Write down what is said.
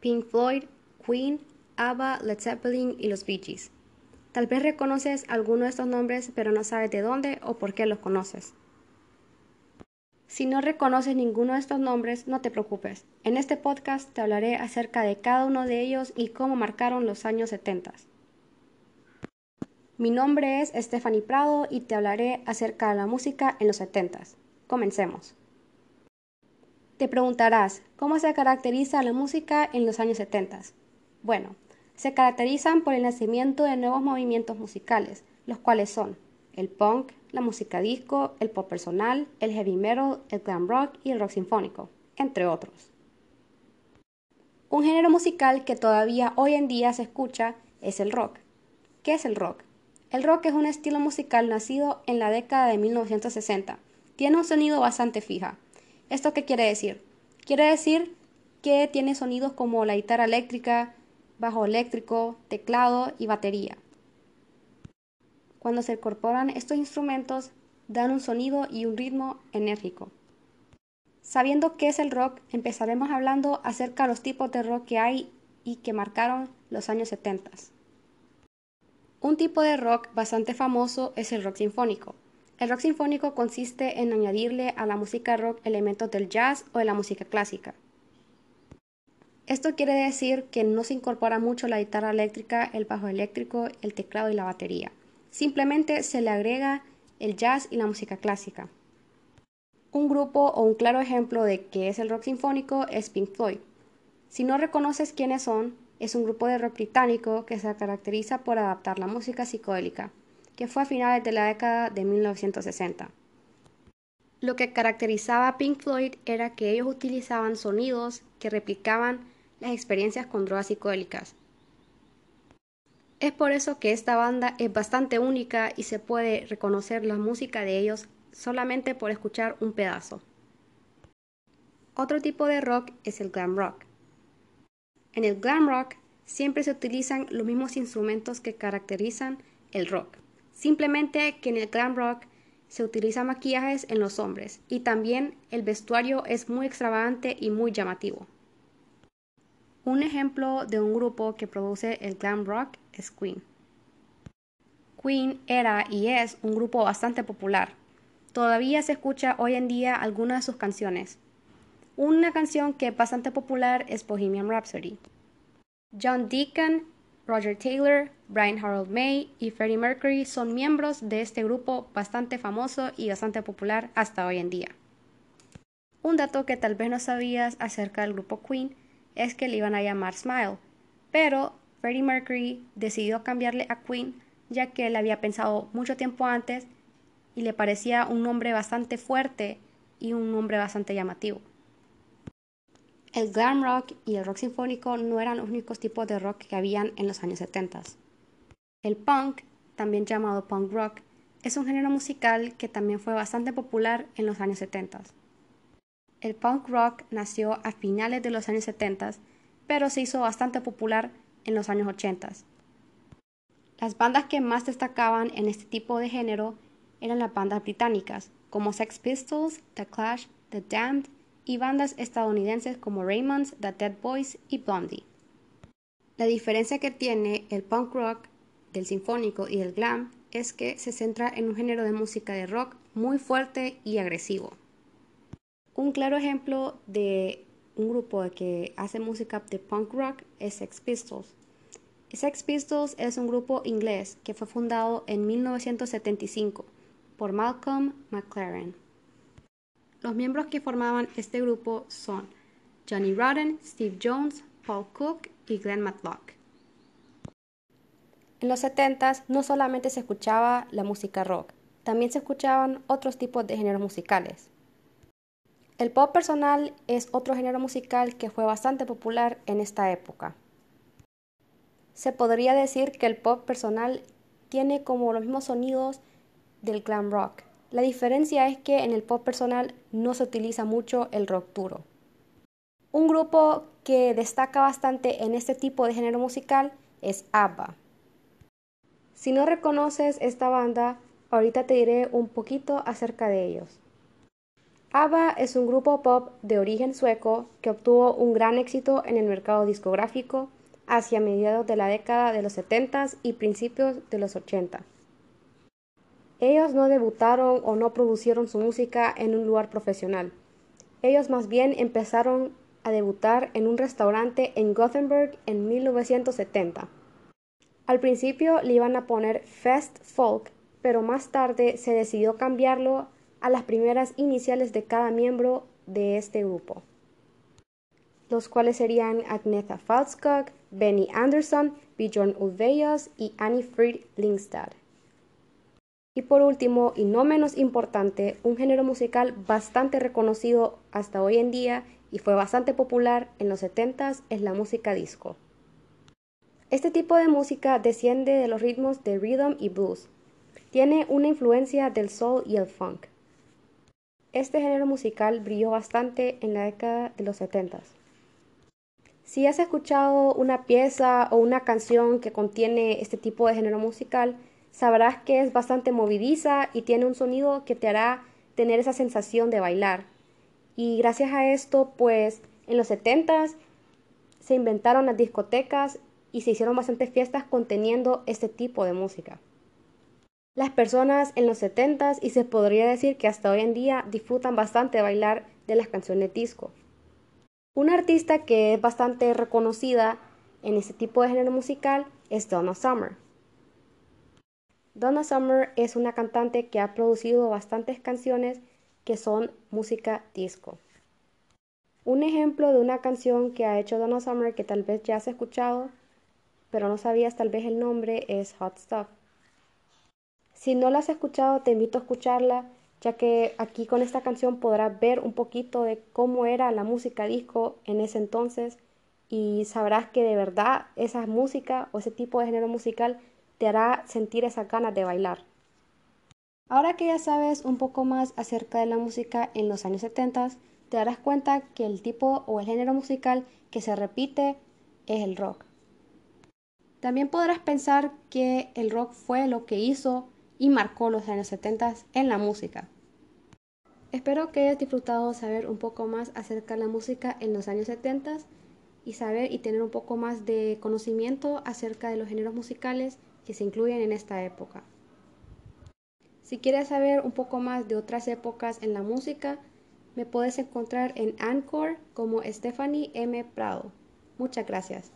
Pink Floyd, Queen, ABBA, Led Zeppelin y los Bee Gees. Tal vez reconoces alguno de estos nombres, pero no sabes de dónde o por qué los conoces. Si no reconoces ninguno de estos nombres, no te preocupes. En este podcast te hablaré acerca de cada uno de ellos y cómo marcaron los años 70. Mi nombre es Stephanie Prado y te hablaré acerca de la música en los 70. Comencemos. Te preguntarás, ¿cómo se caracteriza la música en los años 70? Bueno, se caracterizan por el nacimiento de nuevos movimientos musicales, los cuales son el punk, la música disco, el pop personal, el heavy metal, el glam rock y el rock sinfónico, entre otros. Un género musical que todavía hoy en día se escucha es el rock. ¿Qué es el rock? El rock es un estilo musical nacido en la década de 1960. Tiene un sonido bastante fija. ¿Esto qué quiere decir? Quiere decir que tiene sonidos como la guitarra eléctrica, bajo eléctrico, teclado y batería. Cuando se incorporan estos instrumentos, dan un sonido y un ritmo enérgico. Sabiendo qué es el rock, empezaremos hablando acerca de los tipos de rock que hay y que marcaron los años 70. Un tipo de rock bastante famoso es el rock sinfónico. El rock sinfónico consiste en añadirle a la música rock elementos del jazz o de la música clásica. Esto quiere decir que no se incorpora mucho la guitarra eléctrica, el bajo eléctrico, el teclado y la batería. Simplemente se le agrega el jazz y la música clásica. Un grupo o un claro ejemplo de qué es el rock sinfónico es Pink Floyd. Si no reconoces quiénes son, es un grupo de rock británico que se caracteriza por adaptar la música psicodélica, que fue a finales de la década de 1960. Lo que caracterizaba a Pink Floyd era que ellos utilizaban sonidos que replicaban las experiencias con drogas psicodélicas. Es por eso que esta banda es bastante única y se puede reconocer la música de ellos solamente por escuchar un pedazo. Otro tipo de rock es el glam rock. En el glam rock siempre se utilizan los mismos instrumentos que caracterizan el rock, simplemente que en el glam rock se utilizan maquillajes en los hombres y también el vestuario es muy extravagante y muy llamativo. Un ejemplo de un grupo que produce el glam rock es Queen. Queen era y es un grupo bastante popular. Todavía se escucha hoy en día algunas de sus canciones. Una canción que es bastante popular es Bohemian Rhapsody. John Deacon, Roger Taylor, Brian Harold May y Freddie Mercury son miembros de este grupo bastante famoso y bastante popular hasta hoy en día. Un dato que tal vez no sabías acerca del grupo Queen es que le iban a llamar Smile, pero Freddie Mercury decidió cambiarle a Queen ya que él había pensado mucho tiempo antes y le parecía un nombre bastante fuerte y un nombre bastante llamativo. El glam rock y el rock sinfónico no eran los únicos tipos de rock que habían en los años 70. El punk, también llamado punk rock, es un género musical que también fue bastante popular en los años 70. El punk rock nació a finales de los años 70, pero se hizo bastante popular en los años 80. Las bandas que más destacaban en este tipo de género eran las bandas británicas, como Sex Pistols, The Clash, The Damned y bandas estadounidenses como Raymonds, The Dead Boys y Blondie. La diferencia que tiene el punk rock del sinfónico y del glam es que se centra en un género de música de rock muy fuerte y agresivo. Un claro ejemplo de un grupo que hace música de punk rock es Sex Pistols. Sex Pistols es un grupo inglés que fue fundado en 1975 por Malcolm McLaren. Los miembros que formaban este grupo son Johnny Rotten, Steve Jones, Paul Cook y Glenn Matlock. En los 70 no solamente se escuchaba la música rock, también se escuchaban otros tipos de géneros musicales. El pop personal es otro género musical que fue bastante popular en esta época. Se podría decir que el pop personal tiene como los mismos sonidos del glam rock. La diferencia es que en el pop personal no se utiliza mucho el rock duro. Un grupo que destaca bastante en este tipo de género musical es ABBA. Si no reconoces esta banda, ahorita te diré un poquito acerca de ellos. ABBA es un grupo pop de origen sueco que obtuvo un gran éxito en el mercado discográfico hacia mediados de la década de los 70 y principios de los 80. Ellos no debutaron o no producieron su música en un lugar profesional. Ellos más bien empezaron a debutar en un restaurante en Gothenburg en 1970. Al principio le iban a poner Fest Folk, pero más tarde se decidió cambiarlo a las primeras iniciales de cada miembro de este grupo, los cuales serían Agnetha Falskog, Benny Anderson, Bjorn Ulvaeus y Annie Fried Lindstad. Y por último, y no menos importante, un género musical bastante reconocido hasta hoy en día y fue bastante popular en los 70s es la música disco. Este tipo de música desciende de los ritmos de rhythm y blues. Tiene una influencia del soul y el funk. Este género musical brilló bastante en la década de los 70. Si has escuchado una pieza o una canción que contiene este tipo de género musical, sabrás que es bastante movidiza y tiene un sonido que te hará tener esa sensación de bailar. Y gracias a esto, pues en los 70 se inventaron las discotecas y se hicieron bastantes fiestas conteniendo este tipo de música las personas en los 70s y se podría decir que hasta hoy en día disfrutan bastante de bailar de las canciones disco. Una artista que es bastante reconocida en este tipo de género musical es Donna Summer. Donna Summer es una cantante que ha producido bastantes canciones que son música disco. Un ejemplo de una canción que ha hecho Donna Summer que tal vez ya has escuchado, pero no sabías tal vez el nombre, es Hot Stuff. Si no la has escuchado, te invito a escucharla, ya que aquí con esta canción podrás ver un poquito de cómo era la música disco en ese entonces y sabrás que de verdad esa música o ese tipo de género musical te hará sentir esas ganas de bailar. Ahora que ya sabes un poco más acerca de la música en los años 70, te darás cuenta que el tipo o el género musical que se repite es el rock. También podrás pensar que el rock fue lo que hizo y marcó los años 70 en la música. Espero que hayas disfrutado saber un poco más acerca de la música en los años 70 y saber y tener un poco más de conocimiento acerca de los géneros musicales que se incluyen en esta época. Si quieres saber un poco más de otras épocas en la música, me puedes encontrar en Anchor como Stephanie M. Prado. Muchas gracias.